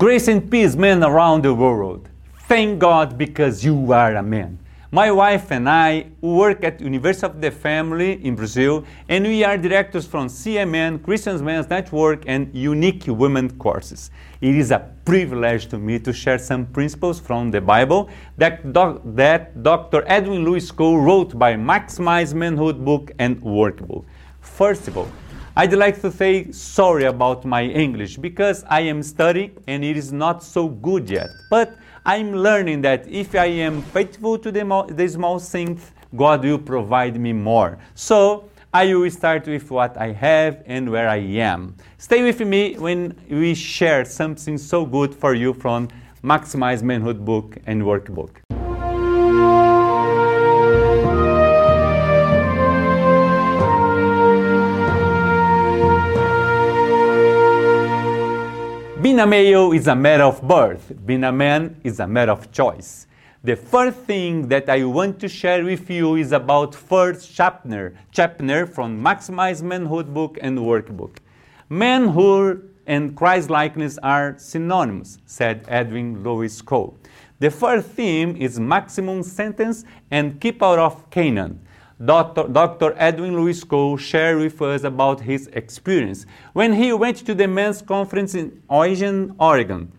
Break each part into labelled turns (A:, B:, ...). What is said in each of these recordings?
A: Grace and peace, men around the world. Thank God because you are a man. My wife and I work at University of the Family in Brazil, and we are directors from CMN, Christian Men's Network, and Unique Women courses. It is a privilege to me to share some principles from the Bible that, doc, that Dr. Edwin Lewis Cole wrote by Maximize Manhood book and workbook. First of all, I'd like to say sorry about my English because I am studying and it is not so good yet. But I'm learning that if I am faithful to the, the small things, God will provide me more. So I will start with what I have and where I am. Stay with me when we share something so good for you from Maximize Manhood book and workbook. Being a male is a matter of birth. Being a man is a matter of choice. The first thing that I want to share with you is about first chapter, chapter from Maximize Manhood book and workbook. Manhood and Christ-likeness are synonymous, said Edwin Lewis Cole. The first theme is maximum sentence and keep out of Canaan. Dr. Edwin Lewis Cole shared with us about his experience when he went to the men's conference in Eugene, Oregon.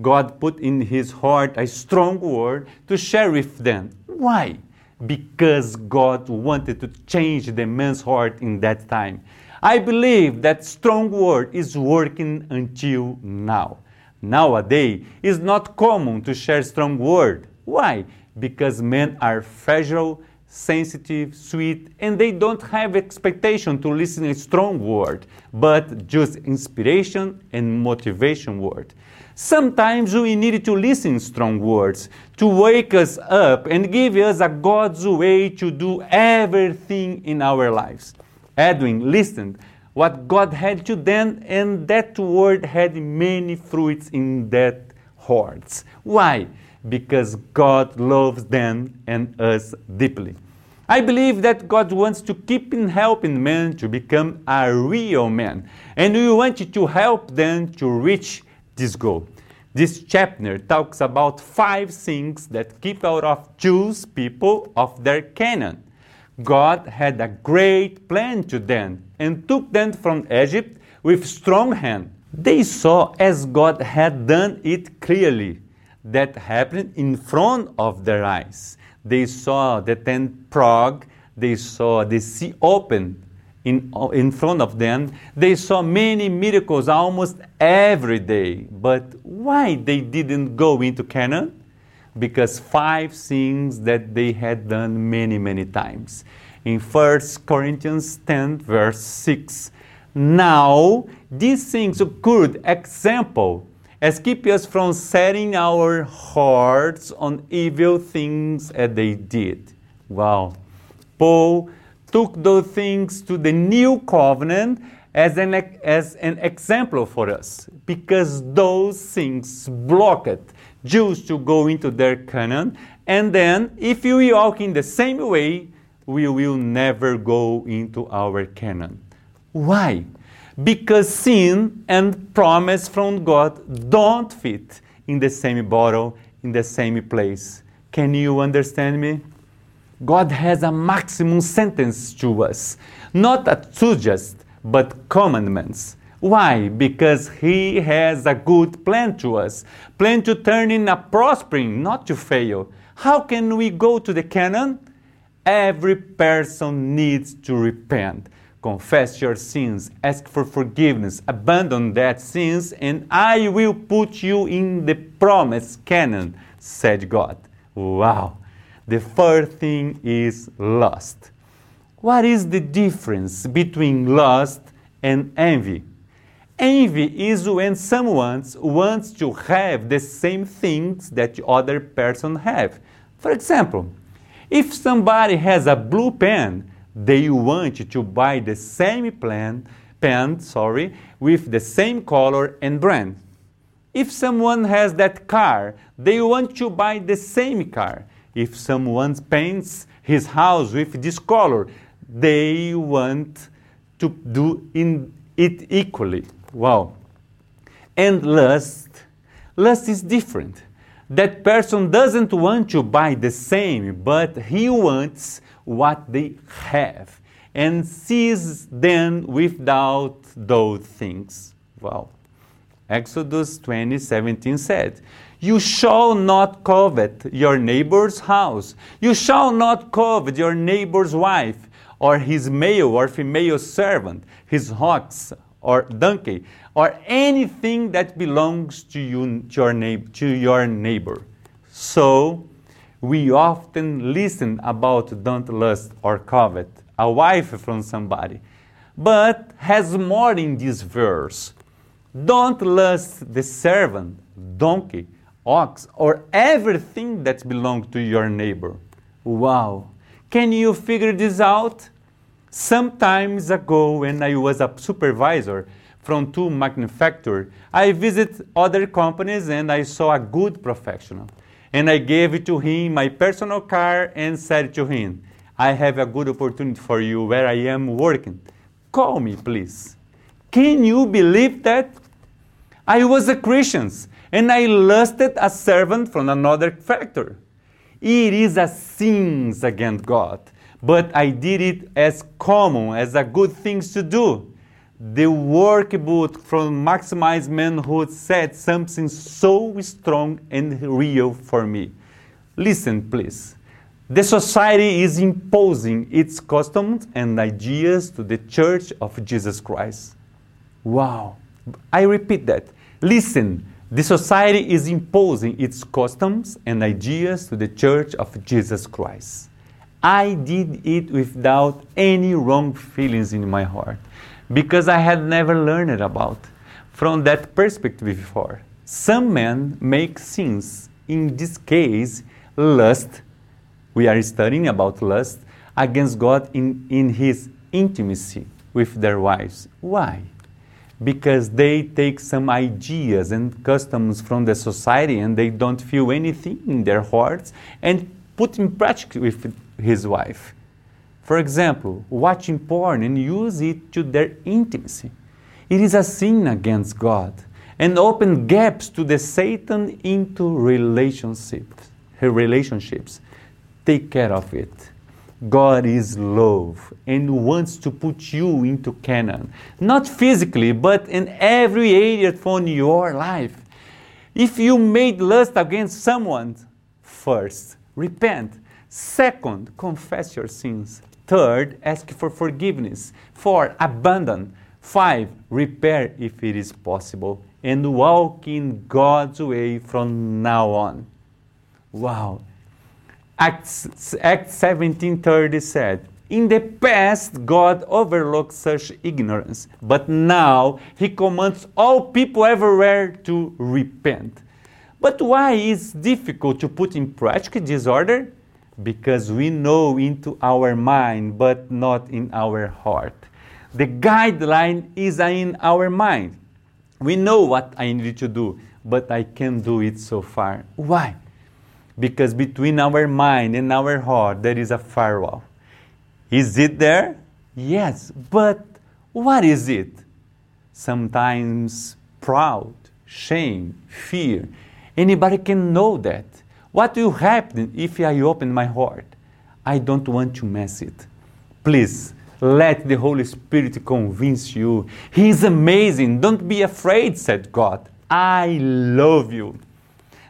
A: God put in his heart a strong word to share with them. Why? Because God wanted to change the man's heart in that time. I believe that strong word is working until now. Nowadays, it's not common to share strong word. Why? Because men are fragile sensitive, sweet, and they don't have expectation to listen a strong word, but just inspiration and motivation word. Sometimes we need to listen strong words to wake us up and give us a God's way to do everything in our lives. Edwin listened what God had to them, and that word had many fruits in that hearts. Why? because God loves them and us deeply. I believe that God wants to keep in helping men to become a real man, and we want to help them to reach this goal. This chapter talks about five things that keep out of Jews people of their Canaan. God had a great plan to them and took them from Egypt with strong hand. They saw as God had done it clearly that happened in front of their eyes. They saw the ten prague, they saw the sea open in, in front of them. They saw many miracles almost every day. But why they didn't go into Canaan? Because five things that they had done many, many times. In 1 Corinthians 10, verse 6, now these things occurred example as keep us from setting our hearts on evil things as they did. Wow. Paul took those things to the new covenant as an, as an example for us because those things blocked Jews to go into their Canaan. And then, if we walk in the same way, we will never go into our Canaan. Why? Because sin and promise from God don't fit in the same bottle, in the same place. Can you understand me? God has a maximum sentence to us, not a suggest, but commandments. Why? Because He has a good plan to us, plan to turn in a prospering, not to fail. How can we go to the Canaan? Every person needs to repent confess your sins, ask for forgiveness, abandon that sins, and I will put you in the promised Canaan, said God. Wow. The first thing is lust. What is the difference between lust and envy? Envy is when someone wants to have the same things that the other person have. For example, if somebody has a blue pen they want to buy the same plan, pen sorry, with the same color and brand. If someone has that car, they want to buy the same car. If someone paints his house with this color, they want to do in it equally. Wow. And lust Lust is different. That person doesn't want to buy the same, but he wants what they have and sees them without those things. Well, Exodus 20 17 said, You shall not covet your neighbor's house. You shall not covet your neighbor's wife, or his male or female servant, his ox or donkey, or anything that belongs to you to your, neighbor, to your neighbor. So, we often listen about don't lust or covet a wife from somebody, but has more in this verse. Don't lust the servant, donkey, ox, or everything that belongs to your neighbor. Wow. Can you figure this out? Some times ago, when I was a supervisor from two manufacturers, I visited other companies and I saw a good professional. And I gave to him my personal car and said to him, I have a good opportunity for you where I am working. Call me, please. Can you believe that? I was a Christian and I lusted a servant from another factor. It is a sin against God, but I did it as common, as a good thing to do. The workbook from Maximize Manhood said something so strong and real for me. Listen, please. The society is imposing its customs and ideas to the Church of Jesus Christ. Wow. I repeat that. Listen, the society is imposing its customs and ideas to the Church of Jesus Christ. I did it without any wrong feelings in my heart because I had never learned about from that perspective before. Some men make sins, in this case, lust. We are studying about lust against God in, in his intimacy with their wives. Why? because they take some ideas and customs from the society and they don't feel anything in their hearts and put in practice with his wife. For example, watching porn and use it to their intimacy. It is a sin against God and open gaps to the Satan into relationships. Relationships. Take care of it. God is love and wants to put you into Canaan. Not physically, but in every area from your life. If you made lust against someone, first, repent. Second, confess your sins. Third, ask for forgiveness. Four, abandon. Five, repair if it is possible. And walk in God's way from now on. Wow. Acts, Acts 17:30 said, in the past, God overlooked such ignorance, but now He commands all people everywhere to repent. But why is difficult to put in practice this order? Because we know into our mind, but not in our heart. The guideline is in our mind. We know what I need to do, but I can't do it so far. Why? because between our mind and our heart there is a firewall. Is it there? Yes, but what is it? Sometimes proud, shame, fear. Anybody can know that. What will happen if I open my heart? I don't want to mess it. Please, let the Holy Spirit convince you. He is amazing. Don't be afraid, said God. I love you.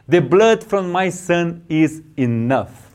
A: The blood from my son is enough.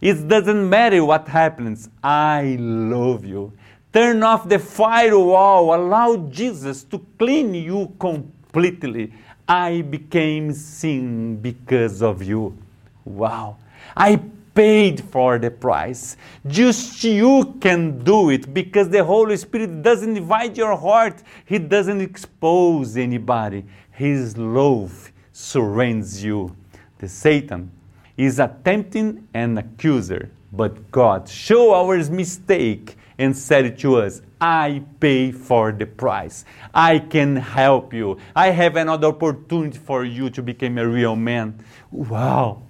A: It doesn't matter what happens. I love you. Turn off the firewall. Allow Jesus to clean you completely. I became sin because of you. Wow. I paid for the price. Just you can do it because the Holy Spirit doesn't divide your heart. He doesn't expose anybody. His love surrounds you. The Satan is a tempting and accuser, but God show our mistake and said to us, I pay for the price. I can help you. I have another opportunity for you to become a real man. Wow.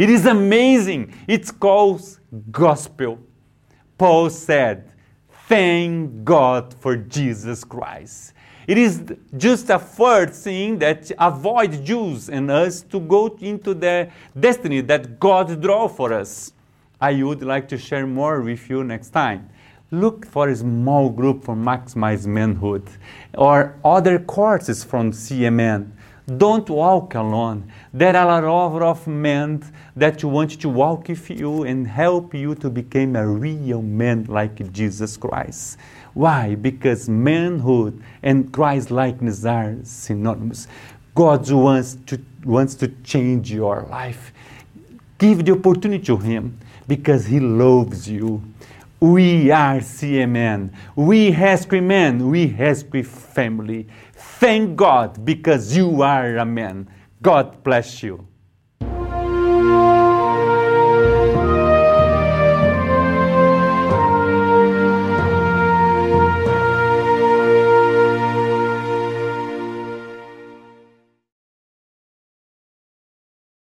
A: It is amazing. It's called gospel. Paul said, Thank God for Jesus Christ. It is just a first thing that avoid Jews and us to go into the destiny that God draw for us. I would like to share more with you next time. Look for a small group for Maximize Manhood or other courses from CMN. Don't walk alone. There are a lot of men that want to walk with you and help you to become a real man like Jesus Christ. Why? Because manhood and Christ likeness are synonymous. God wants to, wants to change your life. Give the opportunity to Him because He loves you. We are CMN. We rescue men. We rescue family. Thank God because you are a man. God bless you.